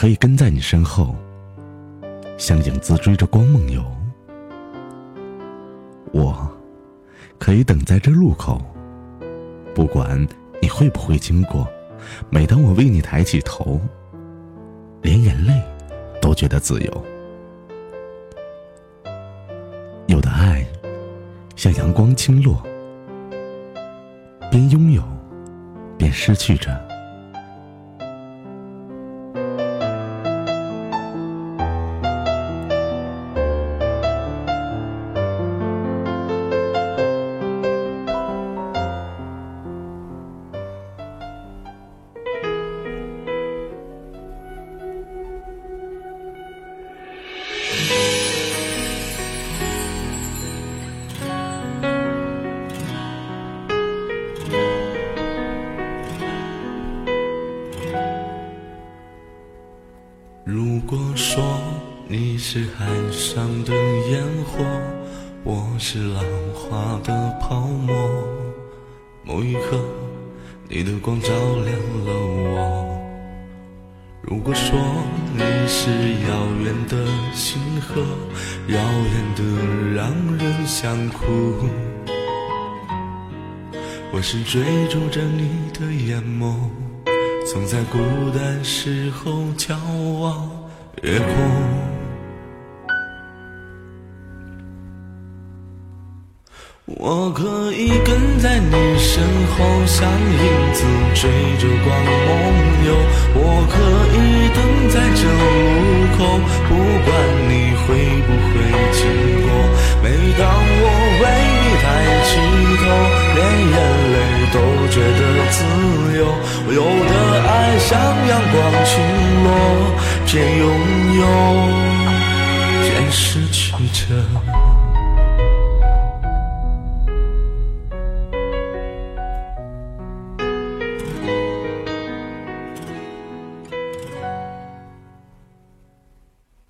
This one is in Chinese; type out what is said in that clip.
可以跟在你身后，像影子追着光梦游。我可以等在这路口，不管你会不会经过。每当我为你抬起头，连眼泪都觉得自由。有的爱像阳光倾落，边拥有边失去着。如果说你是海上的烟火，我是浪花的泡沫，某一刻，你的光照亮了我。如果说你是遥远的星河，耀眼的让人想哭，我是追逐着你的眼眸。总在孤单时候眺望夜空，我可以跟在你身后，像影子追着光梦游。我可以等在这路口，不管你会不会经过。每当我为你抬起头，连眼泪都觉得自由。我有的。像阳光倾落，边拥有，边失去着。